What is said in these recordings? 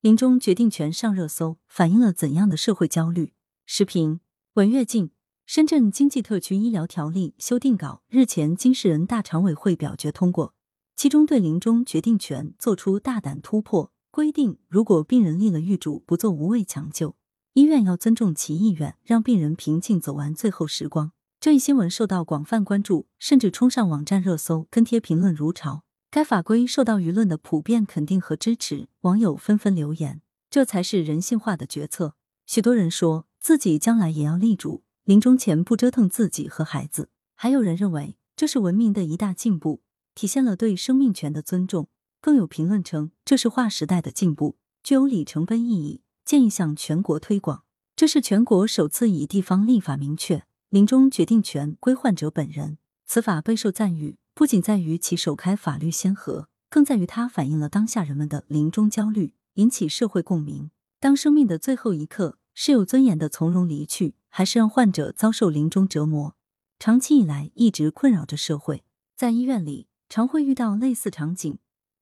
临终决定权上热搜，反映了怎样的社会焦虑？时评：文跃进。深圳经济特区医疗条例修订稿日前经市人大常委会表决通过，其中对临终决定权作出大胆突破，规定如果病人立了预嘱不做无谓抢救，医院要尊重其意愿，让病人平静走完最后时光。这一新闻受到广泛关注，甚至冲上网站热搜，跟帖评论如潮。该法规受到舆论的普遍肯定和支持，网友纷纷留言：“这才是人性化的决策。”许多人说自己将来也要立主，临终前不折腾自己和孩子。还有人认为这是文明的一大进步，体现了对生命权的尊重。更有评论称这是划时代的进步，具有里程碑意义，建议向全国推广。这是全国首次以地方立法明确临终决定权归患者本人，此法备受赞誉。不仅在于其首开法律先河，更在于它反映了当下人们的临终焦虑，引起社会共鸣。当生命的最后一刻是有尊严的从容离去，还是让患者遭受临终折磨，长期以来一直困扰着社会。在医院里，常会遇到类似场景：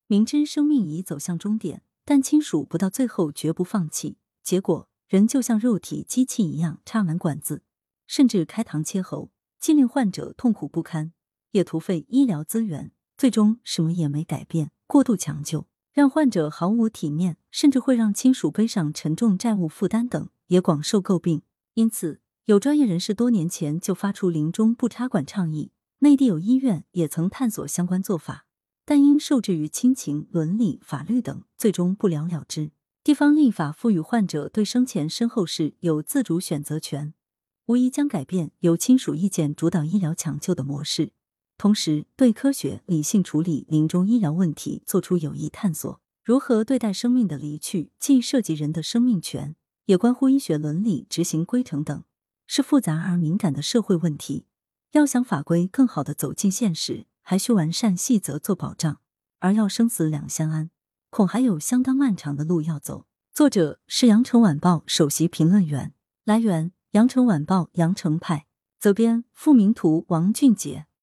明知生命已走向终点，但亲属不到最后绝不放弃，结果人就像肉体机器一样插满管子，甚至开膛切喉，既令患者痛苦不堪。也徒费医疗资源，最终什么也没改变。过度抢救让患者毫无体面，甚至会让亲属背上沉重债务负担等，也广受诟病。因此，有专业人士多年前就发出临终不插管倡议。内地有医院也曾探索相关做法，但因受制于亲情、伦理、法律等，最终不了了之。地方立法赋予患者对生前身后事有自主选择权，无疑将改变由亲属意见主导医疗抢救的模式。同时，对科学理性处理临终医疗问题做出有益探索。如何对待生命的离去，既涉及人的生命权，也关乎医学伦理、执行规程等，是复杂而敏感的社会问题。要想法规更好的走进现实，还需完善细则做保障。而要生死两相安，恐还有相当漫长的路要走。作者是羊城晚报首席评论员，来源羊城晚报羊城派，责编付明图，王俊杰。